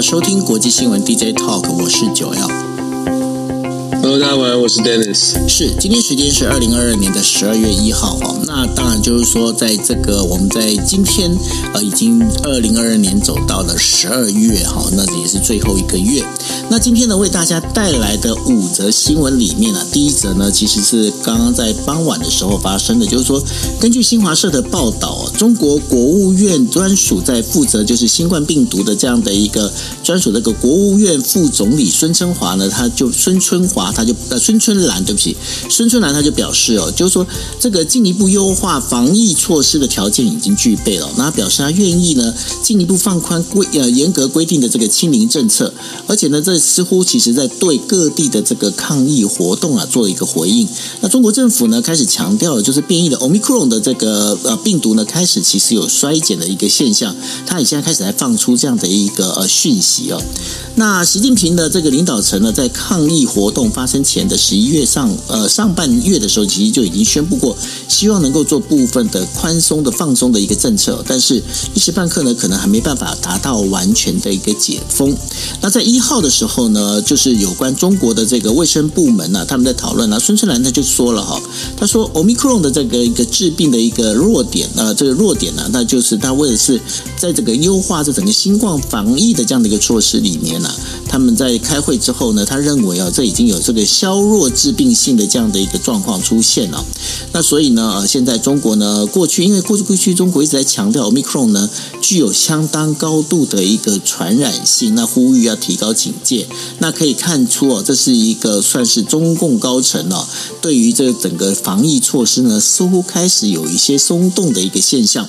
收听国际新闻 DJ Talk，我是九 L。Hello，大家好，我是 Dennis。是，今天时间是二零二二年的十二月一号哈。那当然就是说，在这个我们在今天呃，已经二零二二年走到了十二月哈，那也是最后一个月。那今天呢，为大家带来的五则新闻里面呢，第一则呢，其实是刚刚在傍晚的时候发生的，就是说，根据新华社的报道，中国国务院专属在负责就是新冠病毒的这样的一个专属这个国务院副总理孙春华呢，他就孙春华。他就呃孙春兰，对不起，孙春兰他就表示哦，就是说这个进一步优化防疫措施的条件已经具备了。那表示他愿意呢进一步放宽规呃严格规定的这个清零政策，而且呢这似乎其实在对各地的这个抗疫活动啊做了一个回应。那中国政府呢开始强调了，就是变异的 Omicron 的这个呃病毒呢开始其实有衰减的一个现象，他也现在开始来放出这样的一个呃讯息哦。那习近平的这个领导层呢在抗疫活动发生前的十一月上呃上半月的时候，其实就已经宣布过，希望能够做部分的宽松的放松的一个政策，但是一时半刻呢，可能还没办法达到完全的一个解封。那在一号的时候呢，就是有关中国的这个卫生部门呢、他们在讨论啊，孙春兰他就说了哈，他说 Omicron 的这个一个致病的一个弱点啊，这个弱点呢、那就是他为的是在这个优化这整个新冠防疫的这样的一个措施里面呢、他们在开会之后呢，他认为啊，这已经有。这个的削弱致病性的这样的一个状况出现了，那所以呢，呃，现在中国呢，过去因为过去过去中国一直在强调 Omicron 呢具有相当高度的一个传染性，那呼吁要提高警戒。那可以看出哦，这是一个算是中共高层哦，对于这个整个防疫措施呢，似乎开始有一些松动的一个现象。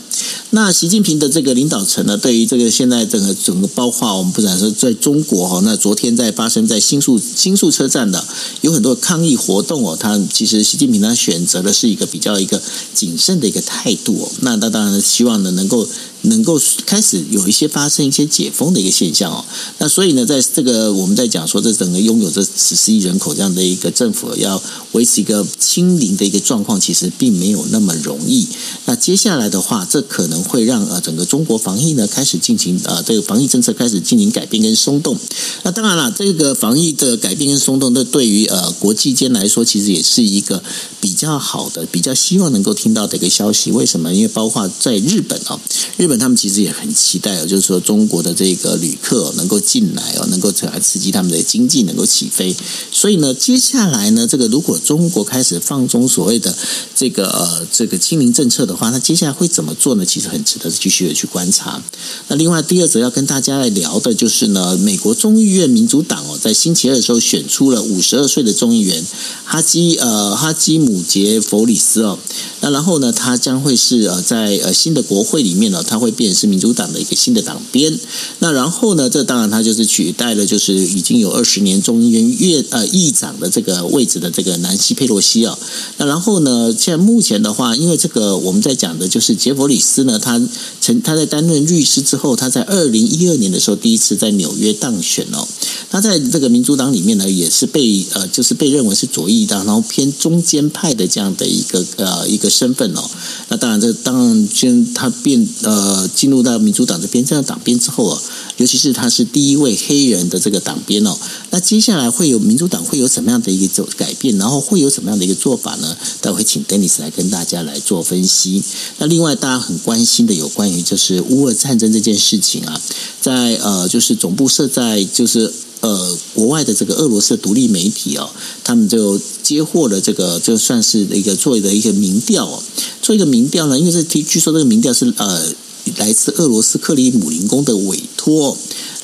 那习近平的这个领导层呢，对于这个现在整个整个包括我们不敢说在中国哈，那昨天在发生在新宿新宿车站的。有很多抗议活动哦，他其实习近平他选择的是一个比较一个谨慎的一个态度哦，那他当然希望呢能够。能够开始有一些发生一些解封的一个现象哦，那所以呢，在这个我们在讲说，这整个拥有这十四亿人口这样的一个政府要维持一个清零的一个状况，其实并没有那么容易。那接下来的话，这可能会让呃整个中国防疫呢开始进行呃这个防疫政策开始进行改变跟松动。那当然了，这个防疫的改变跟松动，那对于呃国际间来说，其实也是一个比较好的、比较希望能够听到的一个消息。为什么？因为包括在日本啊，日日本。他们其实也很期待哦，就是说中国的这个旅客能够进来哦，能够来刺激他们的经济能够起飞。所以呢，接下来呢，这个如果中国开始放松所谓的这个呃这个清零政策的话，那接下来会怎么做呢？其实很值得继续的去观察。那另外第二则要跟大家来聊的就是呢，美国众议院民主党哦，在星期二的时候选出了五十二岁的众议员哈基呃哈基姆杰弗里斯哦，那然后呢，他将会是呃在呃新的国会里面呢，他会。变是民主党的一个新的党鞭，那然后呢，这当然他就是取代了，就是已经有二十年众议院院呃议长的这个位置的这个南希佩洛西啊。那然后呢，现在目前的话，因为这个我们在讲的就是杰弗里斯呢，他曾他在担任律师之后，他在二零一二年的时候第一次在纽约当选哦。他在这个民主党里面呢，也是被呃就是被认为是左翼党，然后偏中间派的这样的一个呃一个身份哦。那当然这当然先他变呃。呃，进入到民主党这边这样党鞭之后啊，尤其是他是第一位黑人的这个党鞭哦，那接下来会有民主党会有什么样的一个走改变，然后会有什么样的一个做法呢？待会请 Dennis 来跟大家来做分析。那另外大家很关心的有关于就是乌俄战争这件事情啊，在呃就是总部设在就是。呃，国外的这个俄罗斯独立媒体哦，他们就接获了这个，就算是一个做的一个民调哦，做一个民调呢，因为这据说这个民调是呃来自俄罗斯克里姆林宫的委托。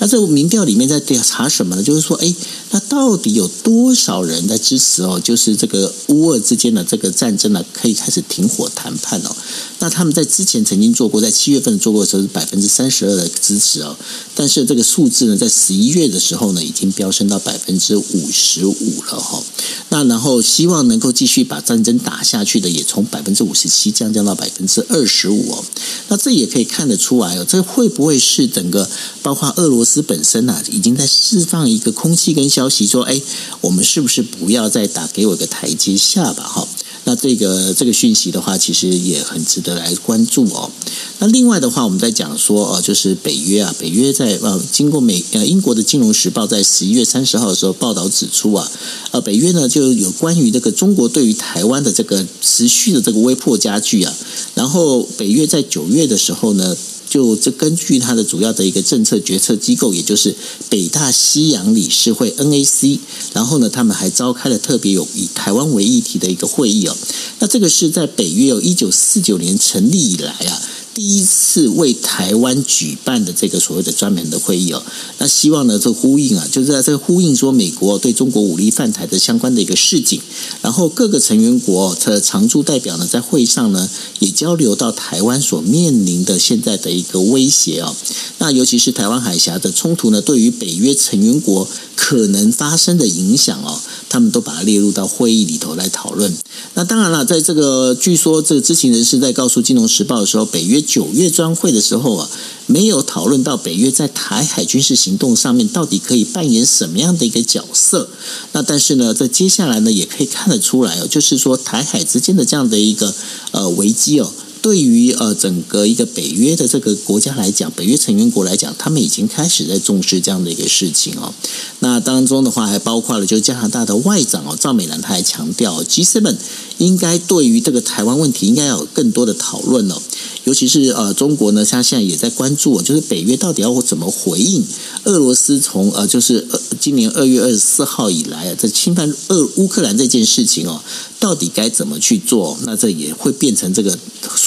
那这民调里面在调查什么呢？就是说，哎，那到底有多少人在支持哦？就是这个乌俄之间的这个战争呢，可以开始停火谈判哦。那他们在之前曾经做过，在七月份做过的时候是百分之三十二的支持哦，但是这个数字呢，在十一月的时候呢，已经飙升到百分之五十五了哈。那然后希望能够继续把战争打下去的，也从百分之五十七降降到百分之二十五哦。那这也可以看得出来哦，这会不会是整个包括俄罗斯本身啊，已经在释放一个空气跟消息说，哎，我们是不是不要再打，给我一个台阶下吧？哈。那这个这个讯息的话，其实也很值得来关注哦。那另外的话，我们在讲说，呃，就是北约啊，北约在呃，经过美呃英国的《金融时报》在十一月三十号的时候报道指出啊，呃，北约呢就有关于这个中国对于台湾的这个持续的这个威迫加剧啊，然后北约在九月的时候呢。就这根据它的主要的一个政策决策机构，也就是北大西洋理事会 NAC，然后呢，他们还召开了特别有以台湾为议题的一个会议哦。那这个是在北约有一九四九年成立以来啊。第一次为台湾举办的这个所谓的专门的会议哦，那希望呢，这呼应啊，就是在这呼应说美国对中国武力犯台的相关的一个示警，然后各个成员国的常驻代表呢，在会上呢，也交流到台湾所面临的现在的一个威胁哦，那尤其是台湾海峡的冲突呢，对于北约成员国可能发生的影响哦，他们都把它列入到会议里头来讨论。那当然了，在这个据说这个知情人士在告诉《金融时报》的时候，北约九月专会的时候啊，没有讨论到北约在台海军事行动上面到底可以扮演什么样的一个角色。那但是呢，在接下来呢，也可以看得出来哦，就是说台海之间的这样的一个呃危机哦。对于呃整个一个北约的这个国家来讲，北约成员国来讲，他们已经开始在重视这样的一个事情哦。那当中的话，还包括了就是加拿大的外长哦赵美兰，他还强调 G7 应该对于这个台湾问题应该要有更多的讨论哦。尤其是呃中国呢，他现在也在关注，就是北约到底要怎么回应俄罗斯从呃就是呃今年二月二十四号以来啊，在侵犯俄乌克兰这件事情哦。到底该怎么去做？那这也会变成这个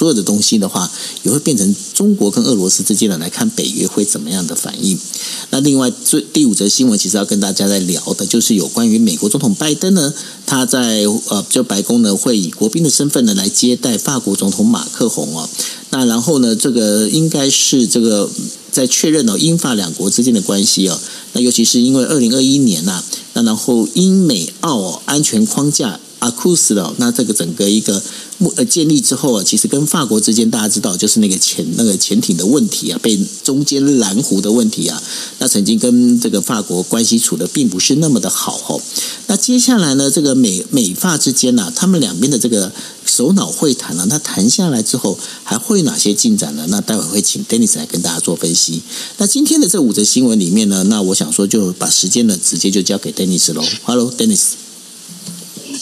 所有的东西的话，也会变成中国跟俄罗斯之间的来看北约会怎么样的反应。那另外最第五则新闻，其实要跟大家在聊的，就是有关于美国总统拜登呢，他在呃就白宫呢会以国宾的身份呢来接待法国总统马克宏哦。那然后呢，这个应该是这个在确认哦英法两国之间的关系哦。那尤其是因为二零二一年呐、啊，那然后英美澳安全框架。阿库斯的，那这个整个一个呃建立之后啊，其实跟法国之间大家知道，就是那个潜那个潜艇的问题啊，被中间拦湖的问题啊，那曾经跟这个法国关系处的并不是那么的好哦。那接下来呢，这个美美法之间呢、他们两边的这个首脑会谈呢、啊，那谈下来之后还会有哪些进展呢？那待会会请 Dennis 来跟大家做分析。那今天的这五则新闻里面呢，那我想说就把时间呢直接就交给 Dennis 喽。Hello，Dennis。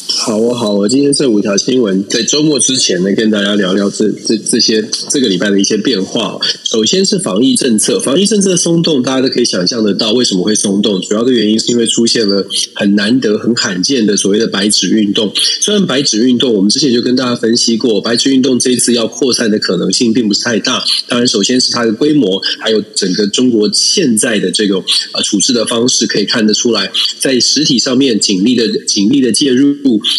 好啊，好啊！今天这五条新闻在周末之前呢，跟大家聊聊这这这些这个礼拜的一些变化。首先是防疫政策，防疫政策松动，大家都可以想象得到为什么会松动。主要的原因是因为出现了很难得、很罕见的所谓的白纸运动。虽然白纸运动，我们之前就跟大家分析过，白纸运动这一次要扩散的可能性并不是太大。当然，首先是它的规模，还有整个中国现在的这个呃处置的方式，可以看得出来，在实体上面警力的警力的介入。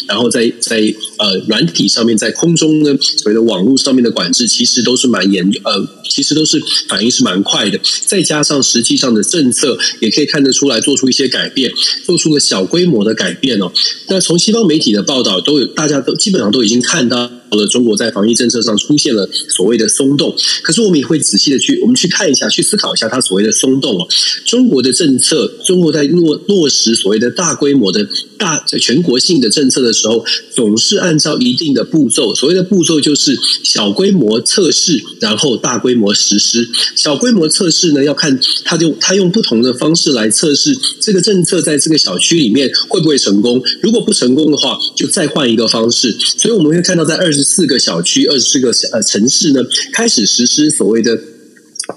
然后在在呃软体上面，在空中呢，所谓的网络上面的管制，其实都是蛮严呃，其实都是反应是蛮快的。再加上实际上的政策，也可以看得出来做出一些改变，做出了小规模的改变哦。那从西方媒体的报道都有，大家都基本上都已经看到。好了，中国在防疫政策上出现了所谓的松动，可是我们也会仔细的去，我们去看一下，去思考一下它所谓的松动哦。中国的政策，中国在落落实所谓的大规模的大全国性的政策的时候，总是按照一定的步骤。所谓的步骤就是小规模测试，然后大规模实施。小规模测试呢，要看他就他用不同的方式来测试这个政策在这个小区里面会不会成功。如果不成功的话，就再换一个方式。所以我们会看到在二十四个小区，二十四个呃城市呢，开始实施所谓的。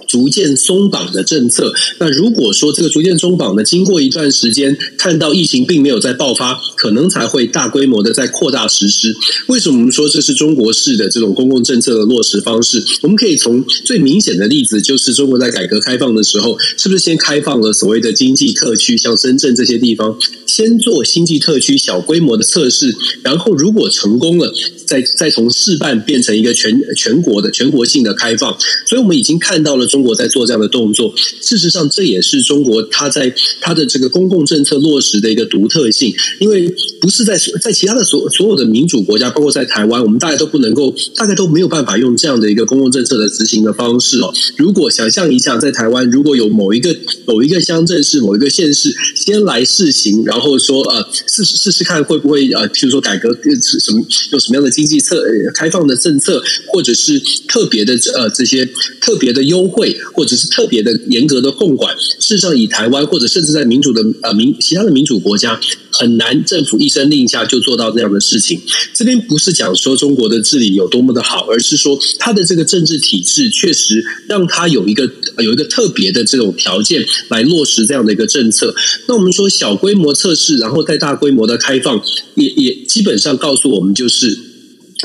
逐渐松绑的政策。那如果说这个逐渐松绑呢，经过一段时间，看到疫情并没有再爆发，可能才会大规模的再扩大实施。为什么我们说这是中国式的这种公共政策的落实方式？我们可以从最明显的例子，就是中国在改革开放的时候，是不是先开放了所谓的经济特区，像深圳这些地方，先做经济特区小规模的测试，然后如果成功了，再再从试办变成一个全全国的全国性的开放，所以我们已经看到了中中国在做这样的动作。事实上，这也是中国它在它的这个公共政策落实的一个独特性，因为不是在在其他的所所有的民主国家，包括在台湾，我们大家都不能够，大概都没有办法用这样的一个公共政策的执行的方式哦。如果想象一下，在台湾如果有某一个某一个乡镇市、某一个县市先来试行，然后说呃试试试看会不会呃，譬如说改革什么有什么样的经济策开放的政策，或者是特别的呃这些特别的优惠，或者是特别的严格的控管，事实上以台湾或者甚至在民主的呃民其他的民主国家。很难，政府一声令下就做到这样的事情。这边不是讲说中国的治理有多么的好，而是说它的这个政治体制确实让它有一个有一个特别的这种条件来落实这样的一个政策。那我们说小规模测试，然后再大规模的开放，也也基本上告诉我们就是。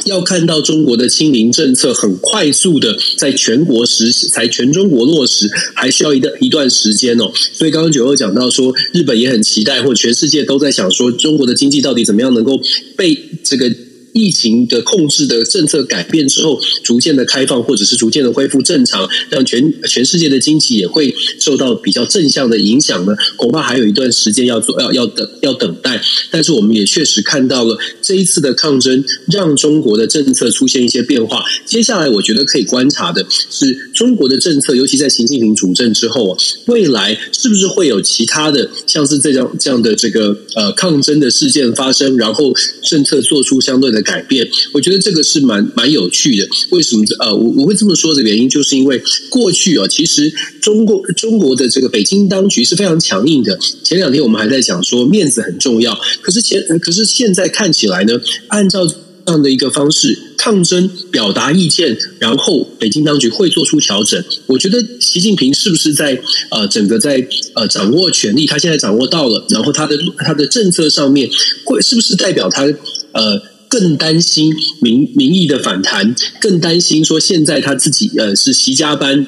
要看到中国的清零政策很快速的在全国实施，才全中国落实，还需要一段一段时间哦。所以刚刚九二讲到说，日本也很期待，或全世界都在想说，中国的经济到底怎么样能够被这个。疫情的控制的政策改变之后，逐渐的开放，或者是逐渐的恢复正常，让全全世界的经济也会受到比较正向的影响呢？恐怕还有一段时间要做，要要等，要等待。但是我们也确实看到了这一次的抗争，让中国的政策出现一些变化。接下来，我觉得可以观察的是中国的政策，尤其在习近平主政之后啊，未来是不是会有其他的，像是这样这样的这个呃抗争的事件发生，然后政策做出相对的。改变，我觉得这个是蛮蛮有趣的。为什么？呃，我我会这么说的原因，就是因为过去啊，其实中国中国的这个北京当局是非常强硬的。前两天我们还在讲说面子很重要，可是前可是现在看起来呢，按照这样的一个方式抗争、表达意见，然后北京当局会做出调整。我觉得习近平是不是在呃整个在呃掌握权力？他现在掌握到了，然后他的他的政策上面会是不是代表他呃？更担心民民意的反弹，更担心说现在他自己呃是习家班。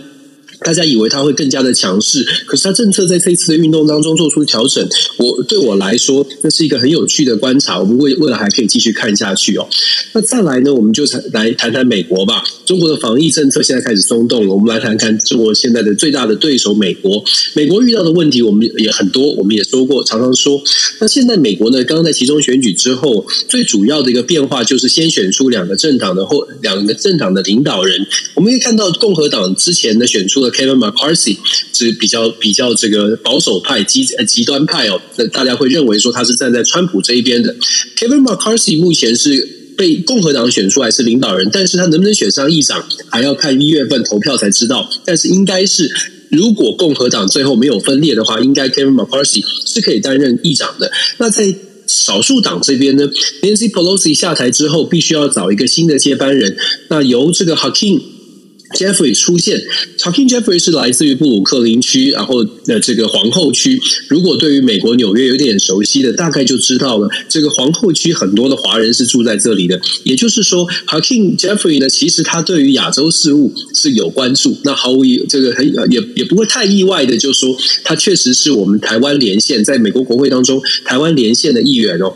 大家以为他会更加的强势，可是他政策在这一次的运动当中做出调整。我对我来说，这是一个很有趣的观察。我们未未来还可以继续看下去哦。那再来呢，我们就来谈谈美国吧。中国的防疫政策现在开始松动了。我们来谈谈中国现在的最大的对手美国。美国遇到的问题我们也很多，我们也说过，常常说。那现在美国呢，刚刚在其中选举之后，最主要的一个变化就是先选出两个政党的或两个政党的领导人。我们可以看到共和党之前呢选出 Kevin McCarthy 是比较比较这个保守派极呃极端派哦，那大家会认为说他是站在川普这一边的。Kevin McCarthy 目前是被共和党选出来是领导人，但是他能不能选上议长，还要看一月份投票才知道。但是应该是，如果共和党最后没有分裂的话，应该 Kevin McCarthy 是可以担任议长的。那在少数党这边呢，Nancy Pelosi 下台之后，必须要找一个新的接班人，那由这个 Hakim Jeffrey 出现，Hakeem Jeffrey 是来自于布鲁克林区，然后的这个皇后区。如果对于美国纽约有点熟悉的，大概就知道了，这个皇后区很多的华人是住在这里的。也就是说，Hakeem Jeffrey 呢，其实他对于亚洲事务是有关注。那毫无疑，这个很也也不会太意外的，就说他确实是我们台湾连线，在美国国会当中台湾连线的议员哦。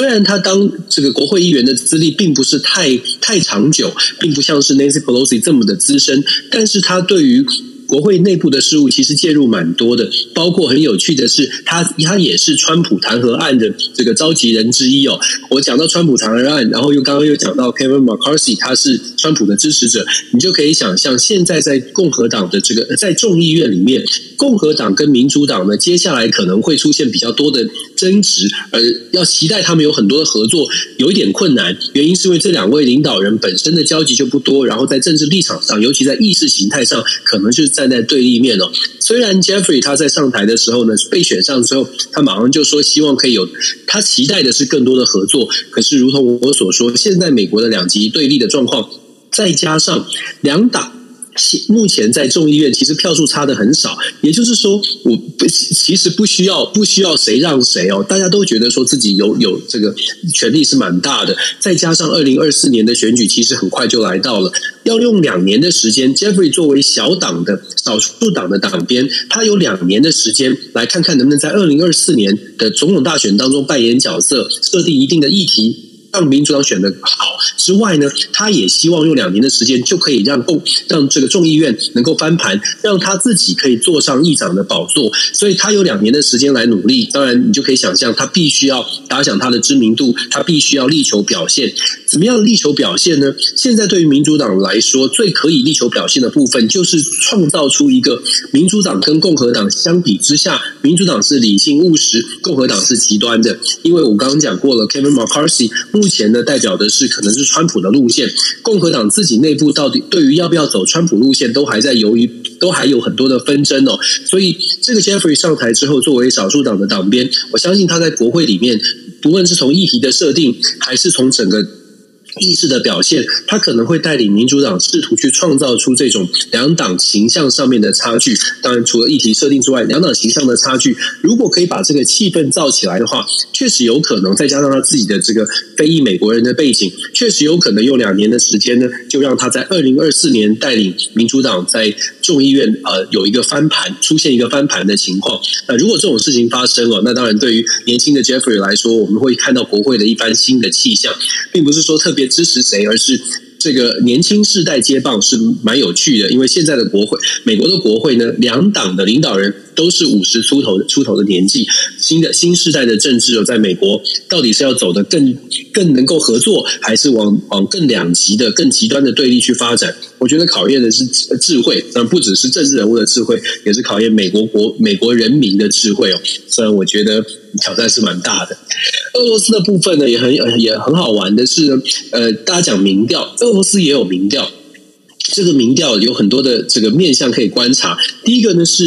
虽然他当这个国会议员的资历并不是太太长久，并不像是 Nancy Pelosi 这么的资深，但是他对于国会内部的事务其实介入蛮多的，包括很有趣的是，他他也是川普弹劾案的这个召集人之一哦。我讲到川普弹劾案，然后又刚刚又讲到 Kevin McCarthy，他是川普的支持者，你就可以想象，现在在共和党的这个在众议院里面，共和党跟民主党呢，接下来可能会出现比较多的争执，而要期待他们有很多的合作，有一点困难。原因是因为这两位领导人本身的交集就不多，然后在政治立场上，尤其在意识形态上，可能就是。站在对立面哦。虽然 Jeffrey 他在上台的时候呢，被选上之后，他马上就说希望可以有，他期待的是更多的合作。可是，如同我所说，现在美国的两极对立的状况，再加上两党。目前在众议院其实票数差的很少，也就是说，我不其实不需要不需要谁让谁哦，大家都觉得说自己有有这个权力是蛮大的。再加上二零二四年的选举其实很快就来到了，要用两年的时间。Jeffrey 作为小党的少数党的党鞭，他有两年的时间来看看能不能在二零二四年的总统大选当中扮演角色，设定一定的议题。让民主党选的好之外呢，他也希望用两年的时间就可以让共让这个众议院能够翻盘，让他自己可以坐上议长的宝座。所以他有两年的时间来努力。当然，你就可以想象，他必须要打响他的知名度，他必须要力求表现。怎么样力求表现呢？现在对于民主党来说，最可以力求表现的部分，就是创造出一个民主党跟共和党相比之下，民主党是理性务实，共和党是极端的。因为我刚刚讲过了，Kevin McCarthy。目前呢，代表的是可能是川普的路线，共和党自己内部到底对于要不要走川普路线，都还在犹豫，都还有很多的纷争哦。所以，这个 Jeffrey 上台之后，作为少数党的党鞭，我相信他在国会里面，不论是从议题的设定，还是从整个。意识的表现，他可能会带领民主党试图去创造出这种两党形象上面的差距。当然，除了议题设定之外，两党形象的差距，如果可以把这个气氛造起来的话，确实有可能。再加上他自己的这个非裔美国人的背景，确实有可能用两年的时间呢，就让他在二零二四年带领民主党在众议院呃有一个翻盘，出现一个翻盘的情况。那如果这种事情发生哦，那当然对于年轻的 Jeffrey 来说，我们会看到国会的一番新的气象，并不是说特别。支持谁，而是这个年轻世代接棒是蛮有趣的，因为现在的国会，美国的国会呢，两党的领导人都是五十出头出头的年纪，新的新时代的政治在美国到底是要走得更更能够合作，还是往往更两极的、更极端的对立去发展？我觉得考验的是智慧，但不只是政治人物的智慧，也是考验美国国美国人民的智慧哦。虽然我觉得。挑战是蛮大的。俄罗斯的部分呢，也很也很好玩的是，呃，大家讲民调，俄罗斯也有民调。这个民调有很多的这个面向可以观察。第一个呢是，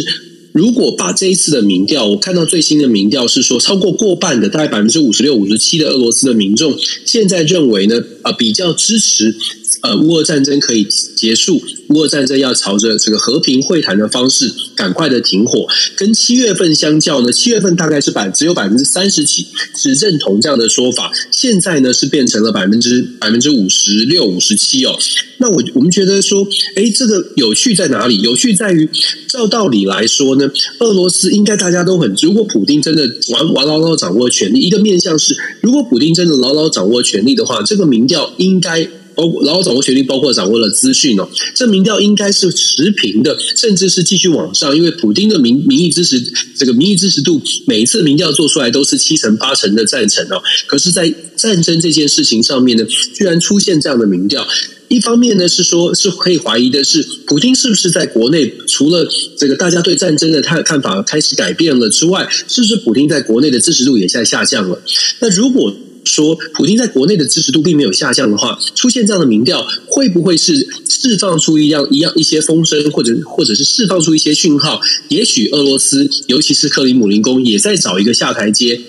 如果把这一次的民调，我看到最新的民调是说，超过过半的，大概百分之五十六、五十七的俄罗斯的民众，现在认为呢，啊，比较支持。呃，乌俄战争可以结束，乌俄战争要朝着这个和平会谈的方式赶快的停火。跟七月份相较呢，七月份大概是百只有百分之三十几是认同这样的说法，现在呢是变成了百分之百分之五十六、五十七哦。那我我们觉得说，哎，这个有趣在哪里？有趣在于，照道理来说呢，俄罗斯应该大家都很，如果普丁真的完完牢牢掌握权力，一个面向是，如果普丁真的牢牢掌握权力的话，这个民调应该。包括牢牢掌握权力，包括掌握了资讯哦。这民调应该是持平的，甚至是继续往上。因为普丁的民民意支持，这个民意支持度，每一次民调做出来都是七成八成的赞成哦。可是，在战争这件事情上面呢，居然出现这样的民调。一方面呢，是说是可以怀疑的是，普京是不是在国内除了这个大家对战争的看看法开始改变了之外，是不是普京在国内的支持度也在下降了？那如果说普京在国内的支持度并没有下降的话，出现这样的民调，会不会是释放出一样一样一些风声，或者或者是释放出一些讯号？也许俄罗斯，尤其是克里姆林宫，也在找一个下台阶。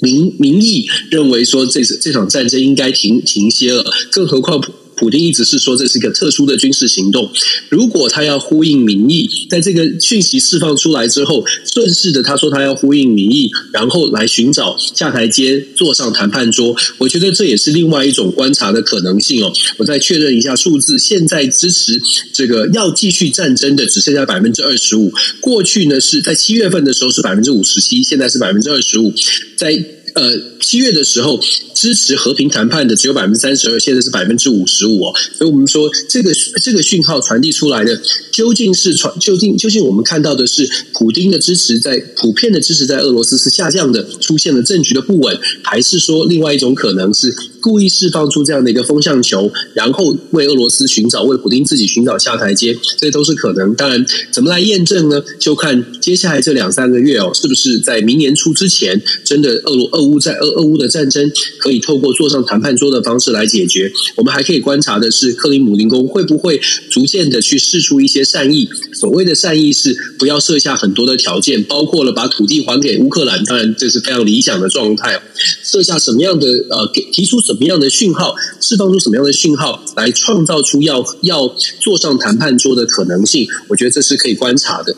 民民意认为说，这次这场战争应该停停歇了，更何况。普丁一直是说这是一个特殊的军事行动。如果他要呼应民意，在这个讯息释放出来之后，顺势的他说他要呼应民意，然后来寻找下台阶，坐上谈判桌。我觉得这也是另外一种观察的可能性哦。我再确认一下数字，现在支持这个要继续战争的只剩下百分之二十五。过去呢是在七月份的时候是百分之五十七，现在是百分之二十五。在呃，七月的时候支持和平谈判的只有百分之三十二，现在是百分之五十五哦。所以我们说，这个这个讯号传递出来的，究竟是传究竟究竟我们看到的是普丁的支持在普遍的支持在俄罗斯是下降的，出现了政局的不稳，还是说另外一种可能是？故意释放出这样的一个风向球，然后为俄罗斯寻找，为普丁自己寻找下台阶，这都是可能。当然，怎么来验证呢？就看接下来这两三个月哦，是不是在明年初之前，真的的俄罗俄乌在俄俄乌的战争可以透过坐上谈判桌的方式来解决？我们还可以观察的是，克里姆林宫会不会逐渐的去试出一些善意？所谓的善意是不要设下很多的条件，包括了把土地还给乌克兰，当然这是非常理想的状态。设下什么样的呃，给提出什么样的讯号，释放出什么样的讯号，来创造出要要坐上谈判桌的可能性？我觉得这是可以观察的。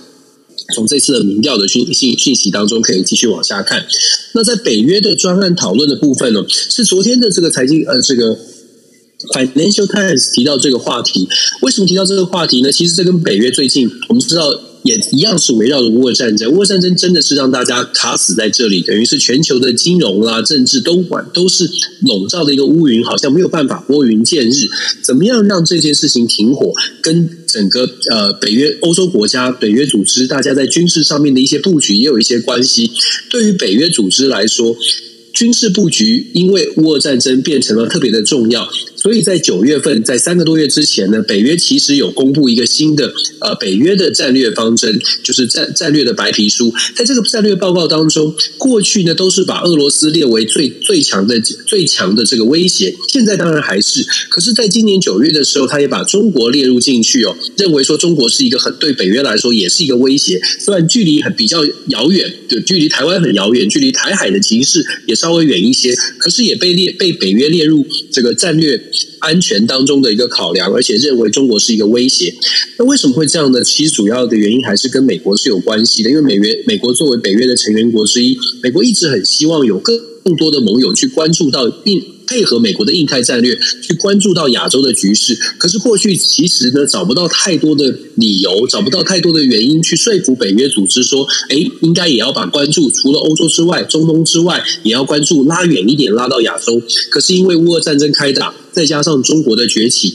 从这次的民调的讯讯讯息当中，可以继续往下看。那在北约的专案讨论的部分呢，是昨天的这个财经呃这个 Financial Times 提到这个话题。为什么提到这个话题呢？其实这跟北约最近我们知道。也一样是围绕着乌俄战争。乌俄战争真的是让大家卡死在这里，等于是全球的金融啦、政治都管都是笼罩的一个乌云，好像没有办法拨云见日。怎么样让这件事情停火？跟整个呃北约欧洲国家、北约组织，大家在军事上面的一些布局也有一些关系。对于北约组织来说，军事布局因为乌俄战争变成了特别的重要。所以在九月份，在三个多月之前呢，北约其实有公布一个新的呃北约的战略方针，就是战战略的白皮书。在这个战略报告当中，过去呢都是把俄罗斯列为最最强的最强的这个威胁，现在当然还是。可是，在今年九月的时候，他也把中国列入进去哦，认为说中国是一个很对北约来说也是一个威胁。虽然距离很比较遥远，就距离台湾很遥远，距离台海的形势也稍微远一些，可是也被列被北约列入这个战略。安全当中的一个考量，而且认为中国是一个威胁。那为什么会这样呢？其实主要的原因还是跟美国是有关系的。因为美约美国作为北约的成员国之一，美国一直很希望有更更多的盟友去关注到印。配合美国的印太战略去关注到亚洲的局势，可是过去其实呢找不到太多的理由，找不到太多的原因去说服北约组织说，哎，应该也要把关注除了欧洲之外、中东之外，也要关注拉远一点，拉到亚洲。可是因为乌俄战争开打，再加上中国的崛起。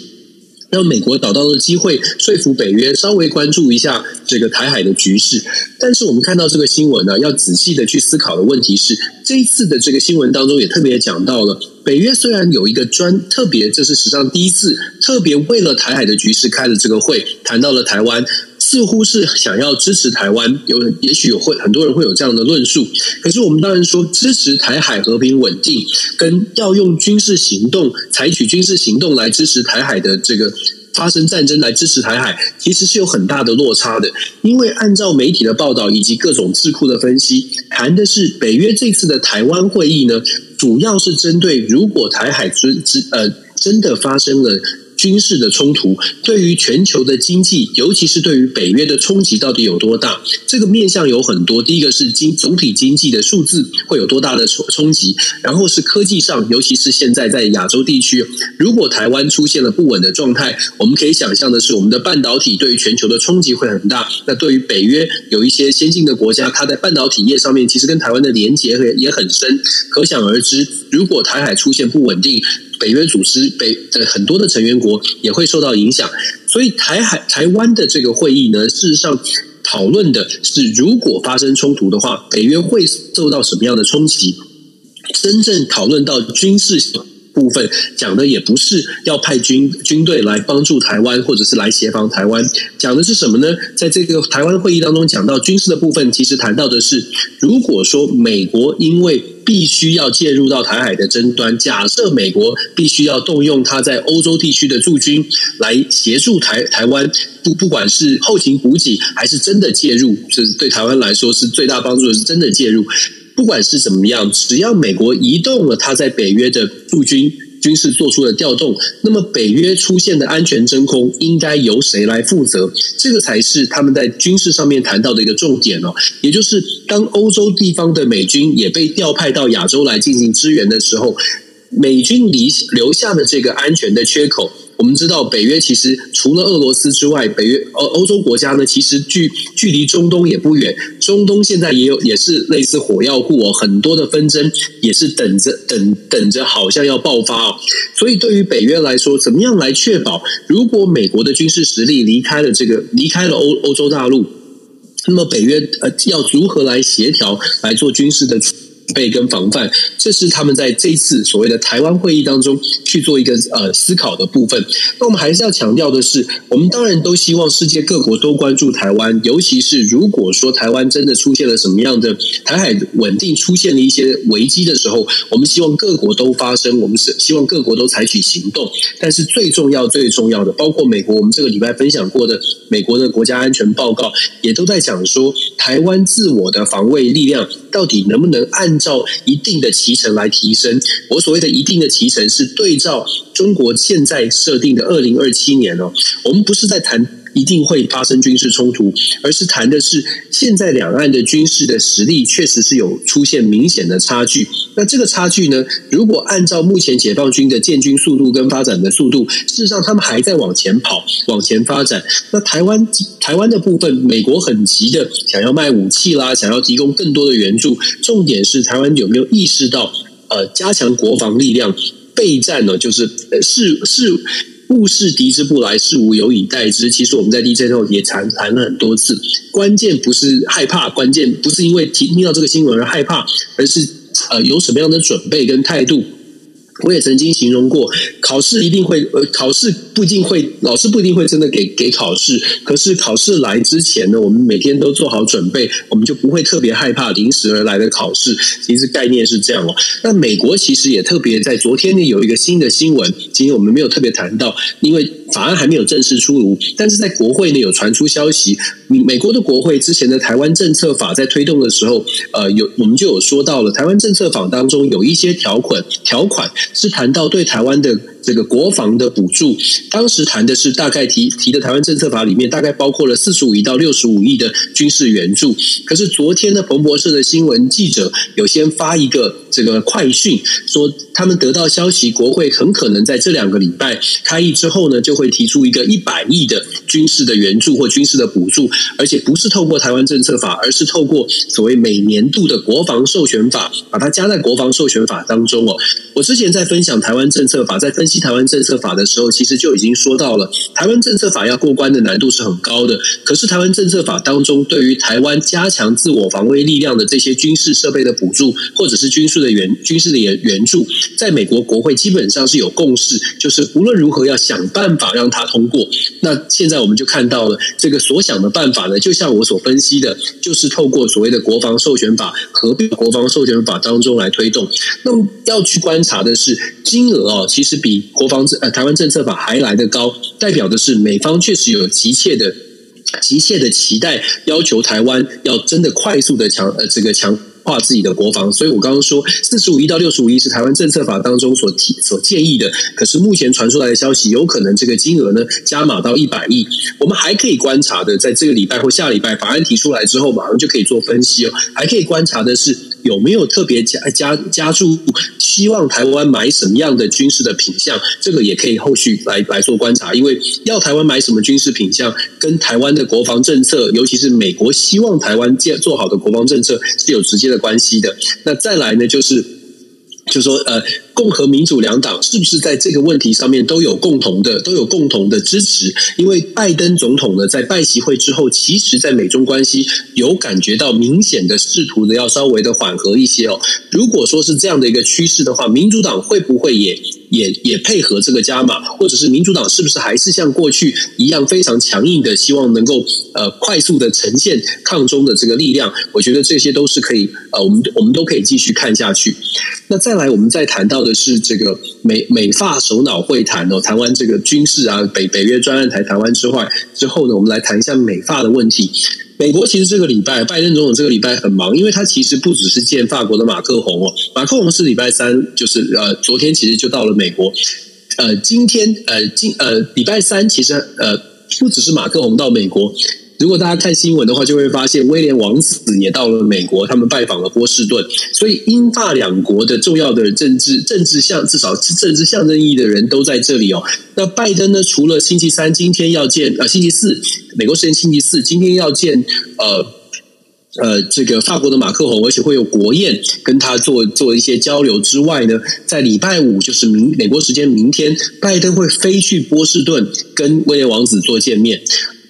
让美国找到了机会，说服北约稍微关注一下这个台海的局势。但是我们看到这个新闻呢，要仔细的去思考的问题是，这一次的这个新闻当中也特别讲到了，北约虽然有一个专特别，这是史上第一次特别为了台海的局势开了这个会，谈到了台湾。似乎是想要支持台湾，有也许有会很多人会有这样的论述。可是我们当然说，支持台海和平稳定，跟要用军事行动、采取军事行动来支持台海的这个发生战争来支持台海，其实是有很大的落差的。因为按照媒体的报道以及各种智库的分析，谈的是北约这次的台湾会议呢，主要是针对如果台海之之呃真的发生了。军事的冲突对于全球的经济，尤其是对于北约的冲击到底有多大？这个面向有很多。第一个是经总体经济的数字会有多大的冲冲击，然后是科技上，尤其是现在在亚洲地区，如果台湾出现了不稳的状态，我们可以想象的是，我们的半导体对于全球的冲击会很大。那对于北约有一些先进的国家，它在半导体业上面其实跟台湾的连结也很深，可想而知，如果台海出现不稳定。北约组织北的很多的成员国也会受到影响，所以台海台湾的这个会议呢，事实上讨论的是，如果发生冲突的话，北约会受到什么样的冲击？真正讨论到军事部分，讲的也不是要派军军队来帮助台湾，或者是来协防台湾，讲的是什么呢？在这个台湾会议当中讲到军事的部分，其实谈到的是，如果说美国因为必须要介入到台海的争端。假设美国必须要动用他在欧洲地区的驻军来协助台台湾，不不管是后勤补给还是真的介入，是对台湾来说是最大帮助，是真的介入。不管是怎么样，只要美国移动了他在北约的驻军。军事做出了调动，那么北约出现的安全真空应该由谁来负责？这个才是他们在军事上面谈到的一个重点哦。也就是当欧洲地方的美军也被调派到亚洲来进行支援的时候，美军离留下的这个安全的缺口。我们知道，北约其实除了俄罗斯之外，北约欧欧洲国家呢，其实距距离中东也不远。中东现在也有也是类似火药库哦，很多的纷争也是等着等等着，好像要爆发哦。所以对于北约来说，怎么样来确保，如果美国的军事实力离开了这个离开了欧欧洲大陆，那么北约呃要如何来协调来做军事的？备跟防范，这是他们在这一次所谓的台湾会议当中去做一个呃思考的部分。那我们还是要强调的是，我们当然都希望世界各国都关注台湾，尤其是如果说台湾真的出现了什么样的台海稳定出现了一些危机的时候，我们希望各国都发声，我们是希望各国都采取行动。但是最重要、最重要的，包括美国，我们这个礼拜分享过的美国的国家安全报告，也都在讲说，台湾自我的防卫力量到底能不能按照一定的期程来提升。我所谓的一定的期程，是对照中国现在设定的二零二七年哦。我们不是在谈一定会发生军事冲突，而是谈的是现在两岸的军事的实力确实是有出现明显的差距。那这个差距呢，如果按照目前解放军的建军速度跟发展的速度，事实上他们还在往前跑、往前发展。那台湾台湾的部分，美国很急的想要卖武器啦，想要提供更多的援助。重点是台湾有没有意识到，呃，加强国防力量，备战呢？就是是是。物视敌之不来，事无有以待之。其实我们在 DJ 后也谈谈了很多次，关键不是害怕，关键不是因为听听到这个新闻而害怕，而是呃有什么样的准备跟态度。我也曾经形容过，考试一定会，呃，考试不一定会，老师不一定会真的给给考试。可是考试来之前呢，我们每天都做好准备，我们就不会特别害怕临时而来的考试。其实概念是这样哦。那美国其实也特别在昨天呢有一个新的新闻，今天我们没有特别谈到，因为法案还没有正式出炉，但是在国会呢有传出消息，美国的国会之前的台湾政策法在推动的时候，呃，有我们就有说到了台湾政策法当中有一些条款条款。是谈到对台湾的这个国防的补助，当时谈的是大概提提的台湾政策法里面大概包括了四十五亿到六十五亿的军事援助。可是昨天的彭博社的新闻记者有先发一个这个快讯，说他们得到消息，国会很可能在这两个礼拜开议之后呢，就会提出一个一百亿的军事的援助或军事的补助，而且不是透过台湾政策法，而是透过所谓每年度的国防授权法，把它加在国防授权法当中哦。我之前在分享台湾政策法，在分析台湾政策法的时候，其实就已经说到了，台湾政策法要过关的难度是很高的。可是台湾政策法当中，对于台湾加强自我防卫力量的这些军事设备的补助，或者是军事的援军事的援援助，在美国国会基本上是有共识，就是无论如何要想办法让它通过。那现在我们就看到了这个所想的办法呢，就像我所分析的，就是透过所谓的国防授权法合并国防授权法当中来推动。那么要去观察的是金额哦，其实比国防政呃台湾政策法还来得高，代表的是美方确实有急切的急切的期待，要求台湾要真的快速的强呃这个强化自己的国防。所以我刚刚说四十五亿到六十五亿是台湾政策法当中所提所建议的，可是目前传出来的消息，有可能这个金额呢加码到一百亿。我们还可以观察的，在这个礼拜或下礼拜法案提出来之后，马上就可以做分析哦。还可以观察的是。有没有特别加加加注？希望台湾买什么样的军事的品相？这个也可以后续来来做观察。因为要台湾买什么军事品相，跟台湾的国防政策，尤其是美国希望台湾建做好的国防政策是有直接的关系的。那再来呢，就是就说呃。共和民主两党是不是在这个问题上面都有共同的都有共同的支持？因为拜登总统呢，在拜习会之后，其实在美中关系有感觉到明显的试图的要稍微的缓和一些哦。如果说是这样的一个趋势的话，民主党会不会也也也配合这个加码？或者是民主党是不是还是像过去一样非常强硬的希望能够呃快速的呈现抗中的这个力量？我觉得这些都是可以呃，我们我们都可以继续看下去。那再来，我们再谈到。的是这个美美法首脑会谈哦，谈完这个军事啊，北北约专案台台湾之外之后呢，我们来谈一下美法的问题。美国其实这个礼拜，拜登总统这个礼拜很忙，因为他其实不只是见法国的马克宏哦，马克宏是礼拜三，就是呃昨天其实就到了美国，呃今天呃今呃礼拜三其实呃不只是马克宏到美国。如果大家看新闻的话，就会发现威廉王子也到了美国，他们拜访了波士顿，所以英法两国的重要的政治政治象至少政治象征意义的人都在这里哦。那拜登呢？除了星期三今天要见呃星期四美国时间星期四今天要见呃呃这个法国的马克宏，而且会有国宴跟他做做一些交流之外呢，在礼拜五就是明美国时间明天，拜登会飞去波士顿跟威廉王子做见面。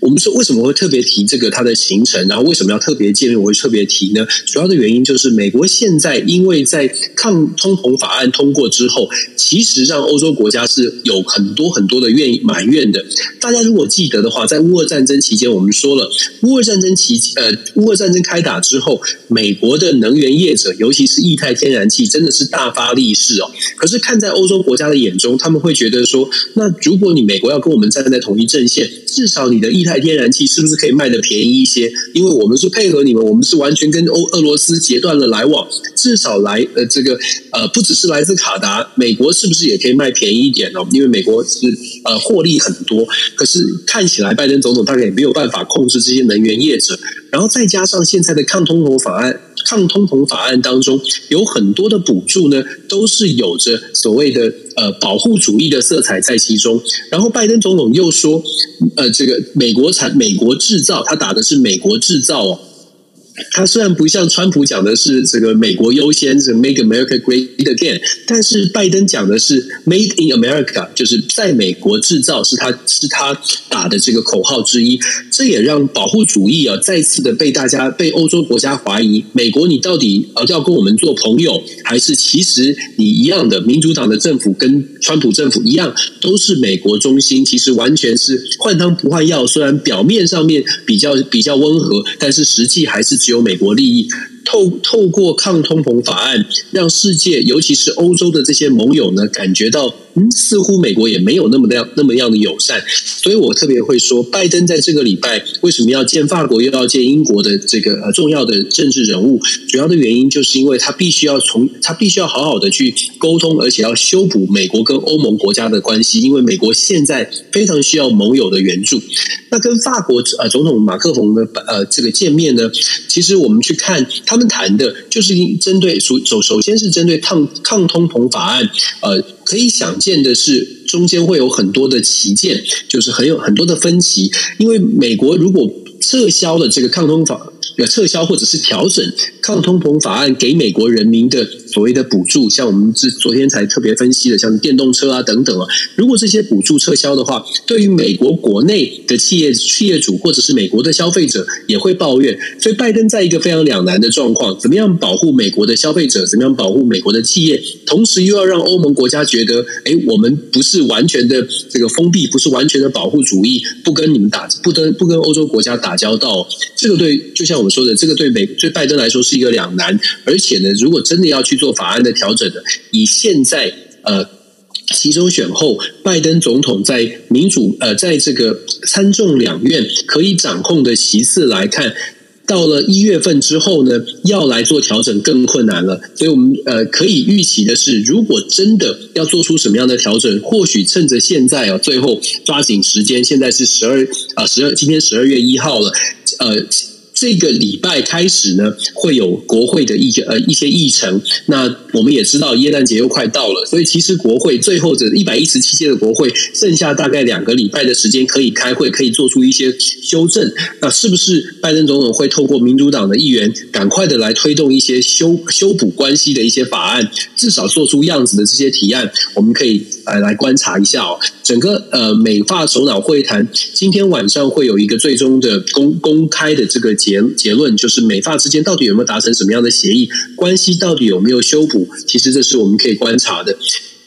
我们说为什么会特别提这个它的形成，然后为什么要特别见面？我会特别提呢？主要的原因就是美国现在因为在抗通膨法案通过之后，其实让欧洲国家是有很多很多的愿意埋怨的。大家如果记得的话，在乌俄战争期间，我们说了，乌俄战争期呃，乌俄战争开打之后，美国的能源业者，尤其是液态天然气，真的是大发利市哦。可是看在欧洲国家的眼中，他们会觉得说，那如果你美国要跟我们站在同一阵线，至少你的液态卖天然气是不是可以卖的便宜一些？因为我们是配合你们，我们是完全跟欧俄罗斯截断了来往，至少来呃这个呃不只是来自卡达，美国是不是也可以卖便宜一点呢？因为美国是呃获利很多，可是看起来拜登总统大概也没有办法控制这些能源业者，然后再加上现在的抗通货法案。抗通膨法案当中有很多的补助呢，都是有着所谓的呃保护主义的色彩在其中。然后拜登总统又说，呃，这个美国产、美国制造，他打的是美国制造哦。他虽然不像川普讲的是这个美国优先，是 Make America Great Again，但是拜登讲的是 Made in America，就是在美国制造，是他是他打的这个口号之一。这也让保护主义啊再次的被大家被欧洲国家怀疑：美国你到底呃要跟我们做朋友，还是其实你一样的民主党的政府跟川普政府一样，都是美国中心？其实完全是换汤不换药。虽然表面上面比较比较温和，但是实际还是。只有美国利益。透透过抗通膨法案，让世界，尤其是欧洲的这些盟友呢，感觉到，嗯，似乎美国也没有那么的那么样的友善。所以我特别会说，拜登在这个礼拜为什么要见法国，又要见英国的这个呃重要的政治人物？主要的原因就是因为他必须要从他必须要好好的去沟通，而且要修补美国跟欧盟国家的关系，因为美国现在非常需要盟友的援助。那跟法国呃总统马克龙的呃这个见面呢，其实我们去看。他们谈的就是针对首首首先是针对抗抗通膨法案，呃，可以想见的是中间会有很多的歧见，就是很有很多的分歧，因为美国如果撤销了这个抗通法。要撤销或者是调整抗通膨法案给美国人民的所谓的补助，像我们是昨天才特别分析的，像电动车啊等等啊，如果这些补助撤销的话，对于美国国内的企业企业主或者是美国的消费者也会抱怨，所以拜登在一个非常两难的状况，怎么样保护美国的消费者，怎么样保护美国的企业，同时又要让欧盟国家觉得，哎，我们不是完全的这个封闭，不是完全的保护主义，不跟你们打，不跟不跟欧洲国家打交道，这个对，就像像我们说的，这个对美对拜登来说是一个两难，而且呢，如果真的要去做法案的调整的，以现在呃其中选后，拜登总统在民主呃在这个参众两院可以掌控的席次来看，到了一月份之后呢，要来做调整更困难了。所以我们呃可以预期的是，如果真的要做出什么样的调整，或许趁着现在啊，最后抓紧时间，现在是十二啊十二，今天十二月一号了，呃。这个礼拜开始呢，会有国会的一些呃一些议程。那我们也知道，耶诞节又快到了，所以其实国会最后这一百一十七届的国会，剩下大概两个礼拜的时间可以开会，可以做出一些修正。那是不是拜登总统会透过民主党的议员，赶快的来推动一些修修补关系的一些法案，至少做出样子的这些提案？我们可以来来观察一下哦。整个呃美发首脑会谈，今天晚上会有一个最终的公公开的这个结。结结论就是美法之间到底有没有达成什么样的协议，关系到底有没有修补？其实这是我们可以观察的。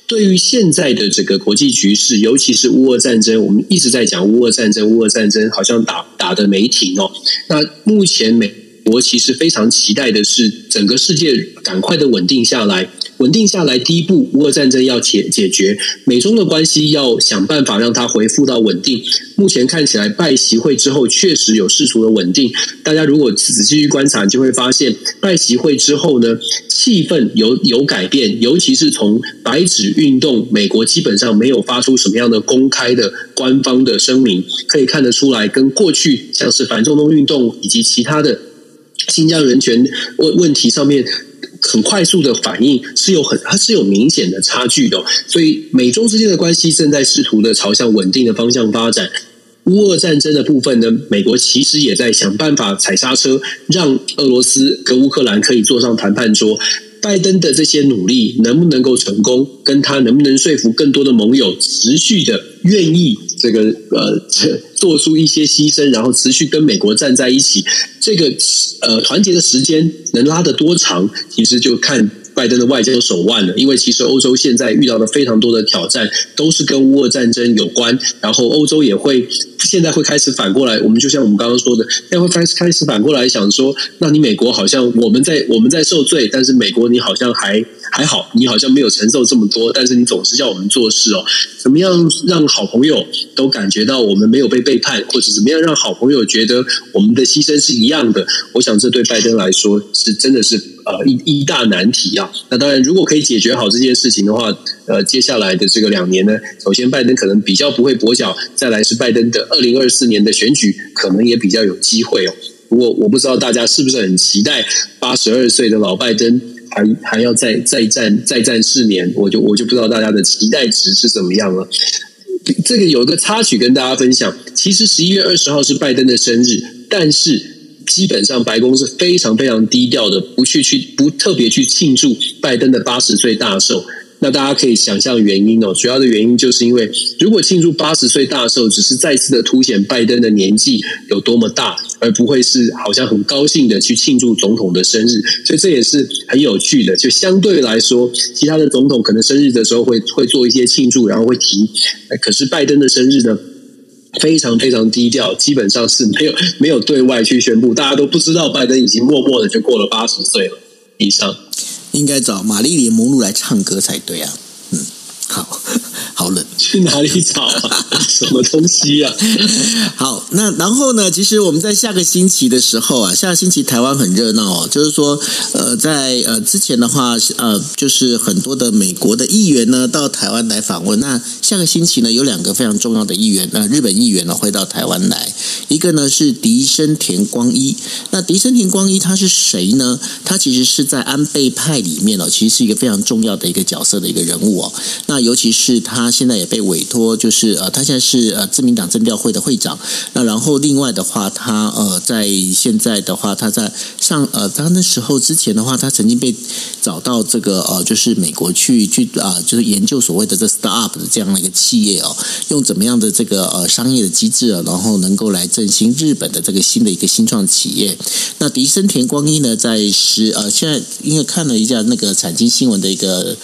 对于现在的这个国际局势，尤其是乌俄战争，我们一直在讲乌俄战争，乌俄战争好像打打的没停哦。那目前美国其实非常期待的是整个世界赶快的稳定下来。稳定下来，第一步，乌俄战争要解解决，美中的关系要想办法让它恢复到稳定。目前看起来，拜习会之后确实有试图的稳定。大家如果仔细去观察，就会发现，拜习会之后呢，气氛有有改变，尤其是从白纸运动，美国基本上没有发出什么样的公开的官方的声明，可以看得出来，跟过去像是反送中运动以及其他的新疆人权问问题上面。很快速的反应是有很，它是有明显的差距的，所以美中之间的关系正在试图的朝向稳定的方向发展。乌俄战争的部分呢，美国其实也在想办法踩刹车，让俄罗斯跟乌克兰可以坐上谈判桌。拜登的这些努力能不能够成功，跟他能不能说服更多的盟友持续的愿意这个呃做出一些牺牲，然后持续跟美国站在一起，这个呃团结的时间能拉得多长，其实就看拜登的外交手腕了。因为其实欧洲现在遇到的非常多的挑战，都是跟乌俄战争有关。然后欧洲也会现在会开始反过来，我们就像我们刚刚说的，现在会开始开始反过来想说，那你美国好像我们在我们在受罪，但是美国你好像还还好，你好像没有承受这么多，但是你总是叫我们做事哦。怎么样让好朋友都感觉到我们没有被背叛，或者怎么样让好朋友觉得我们的牺牲是一样的？我想这对拜登来说是真的是呃一一大难题啊。那当然，如果可以解决好这件事情的话，呃，接下来的这个两年呢，首先拜登可能比较不会跛脚，再来是拜登的二零二四年的选举可能也比较有机会哦。不过我不知道大家是不是很期待八十二岁的老拜登。还还要再再战再战四年，我就我就不知道大家的期待值是怎么样了。这个有一个插曲跟大家分享，其实十一月二十号是拜登的生日，但是基本上白宫是非常非常低调的，不去去不特别去庆祝拜登的八十岁大寿。那大家可以想象原因哦，主要的原因就是因为，如果庆祝八十岁大寿，只是再次的凸显拜登的年纪有多么大，而不会是好像很高兴的去庆祝总统的生日，所以这也是很有趣的。就相对来说，其他的总统可能生日的时候会会做一些庆祝，然后会提，可是拜登的生日呢，非常非常低调，基本上是没有没有对外去宣布，大家都不知道拜登已经默默的就过了八十岁了以上。应该找玛丽莲梦露来唱歌才对啊！嗯，好。好冷，去哪里找啊？什么东西啊？好，那然后呢？其实我们在下个星期的时候啊，下个星期台湾很热闹哦。就是说，呃，在呃之前的话，呃，就是很多的美国的议员呢到台湾来访问。那下个星期呢，有两个非常重要的议员，呃，日本议员呢会到台湾来。一个呢是迪生田光一。那迪生田光一他是谁呢？他其实是在安倍派里面哦，其实是一个非常重要的一个角色的一个人物哦。那尤其是他。他现在也被委托，就是呃，他现在是呃自民党政调会的会长。那然后另外的话，他呃在现在的话，他在上呃他那时候之前的话，他曾经被找到这个呃，就是美国去去啊、就是研究所谓的这 startup 的这样的一个企业哦，用怎么样的这个呃商业的机制啊，然后能够来振兴日本的这个新的一个新创企业。那迪生田光一呢，在十呃现在因为看了一下那个产经新闻的一个。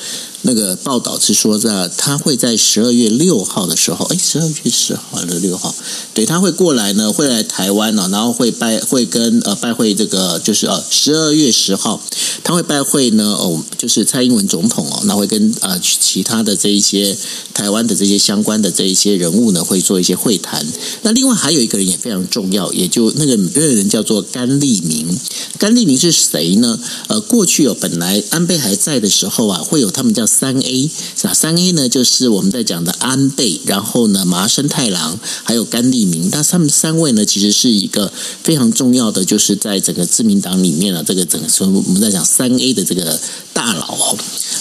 那个报道是说，在他会在十二月六号的时候，哎，十二月十号还是六号？对，他会过来呢，会来台湾呢，然后会拜会跟呃拜会这个就是呃十二月十号，他会拜会呢哦，就是蔡英文总统哦，那会跟呃其他的这一些台湾的这些相关的这一些人物呢，会做一些会谈。那另外还有一个人也非常重要，也就那个那个人叫做甘利明。甘利明是谁呢？呃，过去哦，本来安倍还在的时候啊，会有他们叫。三 A 是吧？三 A 呢，就是我们在讲的安倍，然后呢，麻生太郎，还有甘利明。那他们三位呢，其实是一个非常重要的，就是在整个自民党里面啊，这个整个说我们在讲三 A 的这个大佬。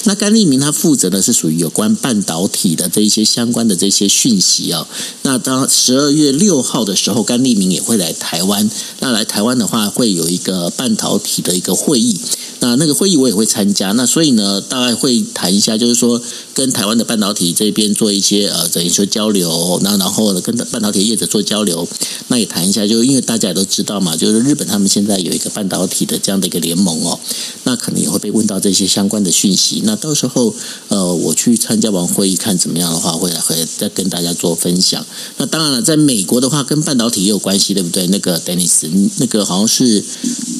那甘利明他负责的是属于有关半导体的这一些相关的这些讯息啊。那当十二月六号的时候，甘利明也会来台湾。那来台湾的话，会有一个半导体的一个会议。那那个会议我也会参加，那所以呢，大概会谈一下，就是说跟台湾的半导体这边做一些呃等于说交流，那然后呢跟半导体业者做交流，那也谈一下，就因为大家也都知道嘛，就是日本他们现在有一个半导体的这样的一个联盟哦，那可能也会被问到这些相关的讯息，那到时候呃我去参加完会议看怎么样的话，会来会再跟大家做分享。那当然了，在美国的话，跟半导体也有关系，对不对？那个 Dennis，那个好像是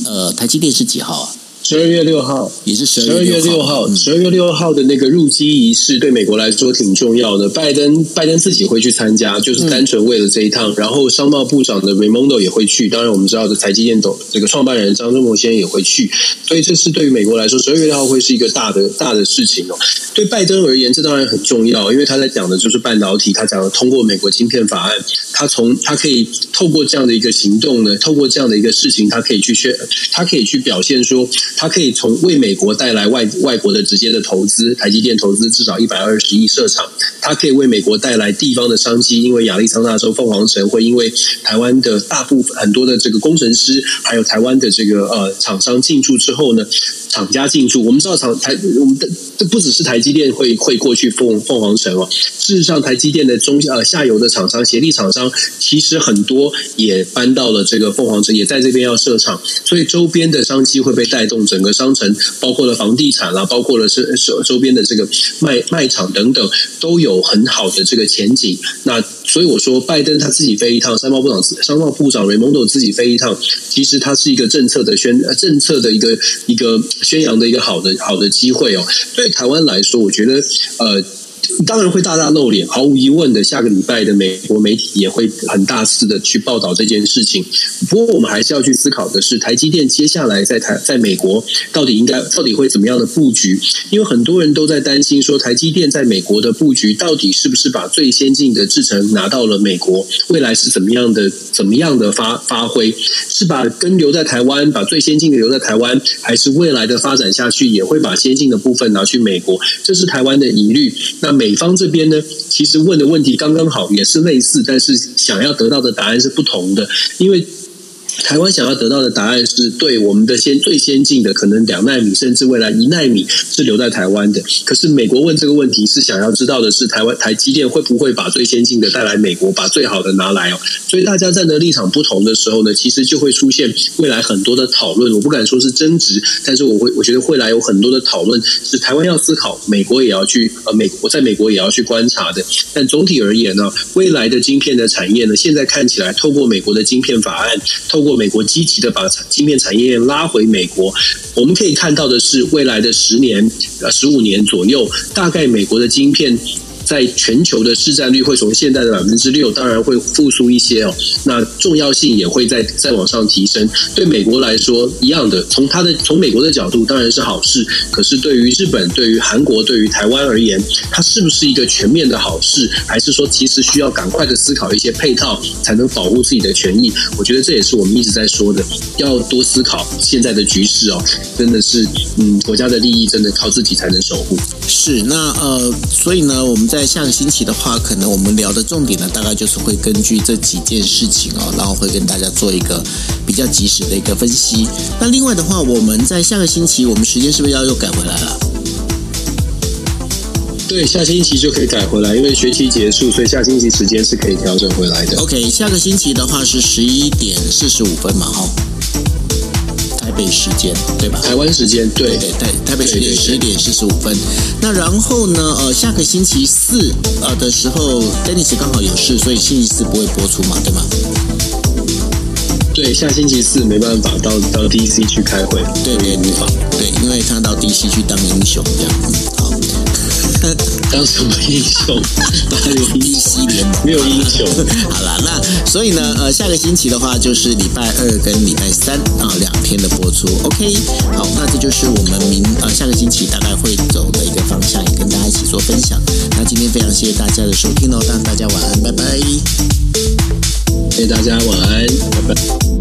呃台积电是几号啊？十二月六号也是十二月六号，十二月六号的那个入机仪式对美国来说挺重要的。拜登拜登自己会去参加，就是单纯为了这一趟。然后商贸部长的 Raimondo 也会去，当然我们知道的台积电董这个创办人张忠谋先生也会去。所以这是对于美国来说，十二月六号会是一个大的大的事情哦。对拜登而言，这当然很重要，因为他在讲的就是半导体，他讲的通过美国晶片法案，他从他可以透过这样的一个行动呢，透过这样的一个事情，他可以去宣，他可以去表现说。它可以从为美国带来外外国的直接的投资，台积电投资至少一百二十亿设厂。它可以为美国带来地方的商机，因为亚利桑那州凤凰城会因为台湾的大部分很多的这个工程师，还有台湾的这个呃厂商进驻之后呢，厂家进驻。我们知道厂台，我们的这不只是台积电会会过去凤凤凰城哦。事实上，台积电的中呃下游的厂商、协力厂商，其实很多也搬到了这个凤凰城，也在这边要设厂，所以周边的商机会被带动，整个商城包括了房地产啦，包括了是周周边的这个卖卖场等等，都有很好的这个前景。那所以我说，拜登他自己飞一趟，商贸部长商贸部长雷蒙多自己飞一趟，其实他是一个政策的宣政策的一个一个宣扬的一个好的好的机会哦。对台湾来说，我觉得呃。当然会大大露脸，毫无疑问的，下个礼拜的美国媒体也会很大肆的去报道这件事情。不过，我们还是要去思考的是，台积电接下来在台在美国到底应该到底会怎么样的布局？因为很多人都在担心说，台积电在美国的布局到底是不是把最先进的制程拿到了美国？未来是怎么样的怎么样的发发挥？是把根留在台湾，把最先进的留在台湾，还是未来的发展下去也会把先进的部分拿去美国？这是台湾的疑虑。那美方这边呢，其实问的问题刚刚好，也是类似，但是想要得到的答案是不同的，因为。台湾想要得到的答案是对我们的先最先进的可能两纳米，甚至未来一纳米是留在台湾的。可是美国问这个问题是想要知道的是台湾台积电会不会把最先进的带来美国，把最好的拿来哦。所以大家站的立场不同的时候呢，其实就会出现未来很多的讨论。我不敢说是争执，但是我会我觉得未来有很多的讨论是台湾要思考，美国也要去呃美国在美国也要去观察的。但总体而言呢，未来的晶片的产业呢，现在看起来透过美国的晶片法案，透过美国积极的把晶片产业链拉回美国，我们可以看到的是，未来的十年、呃十五年左右，大概美国的晶片。在全球的市占率会从现在的百分之六，当然会复苏一些哦。那重要性也会再再往上提升。对美国来说，一样的，从它的从美国的角度当然是好事。可是对于日本、对于韩国、对于台湾而言，它是不是一个全面的好事？还是说其实需要赶快的思考一些配套，才能保护自己的权益？我觉得这也是我们一直在说的，要多思考现在的局势哦。真的是，嗯，国家的利益真的靠自己才能守护。是，那呃，所以呢，我们在。在下个星期的话，可能我们聊的重点呢，大概就是会根据这几件事情哦，然后会跟大家做一个比较及时的一个分析。那另外的话，我们在下个星期，我们时间是不是要又改回来了？对，下星期就可以改回来，因为学期结束，所以下星期时间是可以调整回来的。OK，下个星期的话是十一点四十五分嘛，哈。台北时间对吧？台湾时间对对台台北时间十一点四十五分。那然后呢？呃，下个星期四呃的时候，Dennis 刚好有事，所以星期四不会播出嘛，对吗？对，下星期四没办法到到 DC 去开会。对对对，对，因为他到 DC 去当英雄这样。当什么英雄？哪有 DC 联盟？没有英雄。好了，那所以呢，呃，下个星期的话就是礼拜二跟礼拜三啊两天的播出。OK，好，那这就是我们明呃下个星期大概会走的一个方向，也跟大家一起做分享。那今天非常谢谢大家的收听哦，大家晚安，拜拜。谢谢大家晚安，拜拜。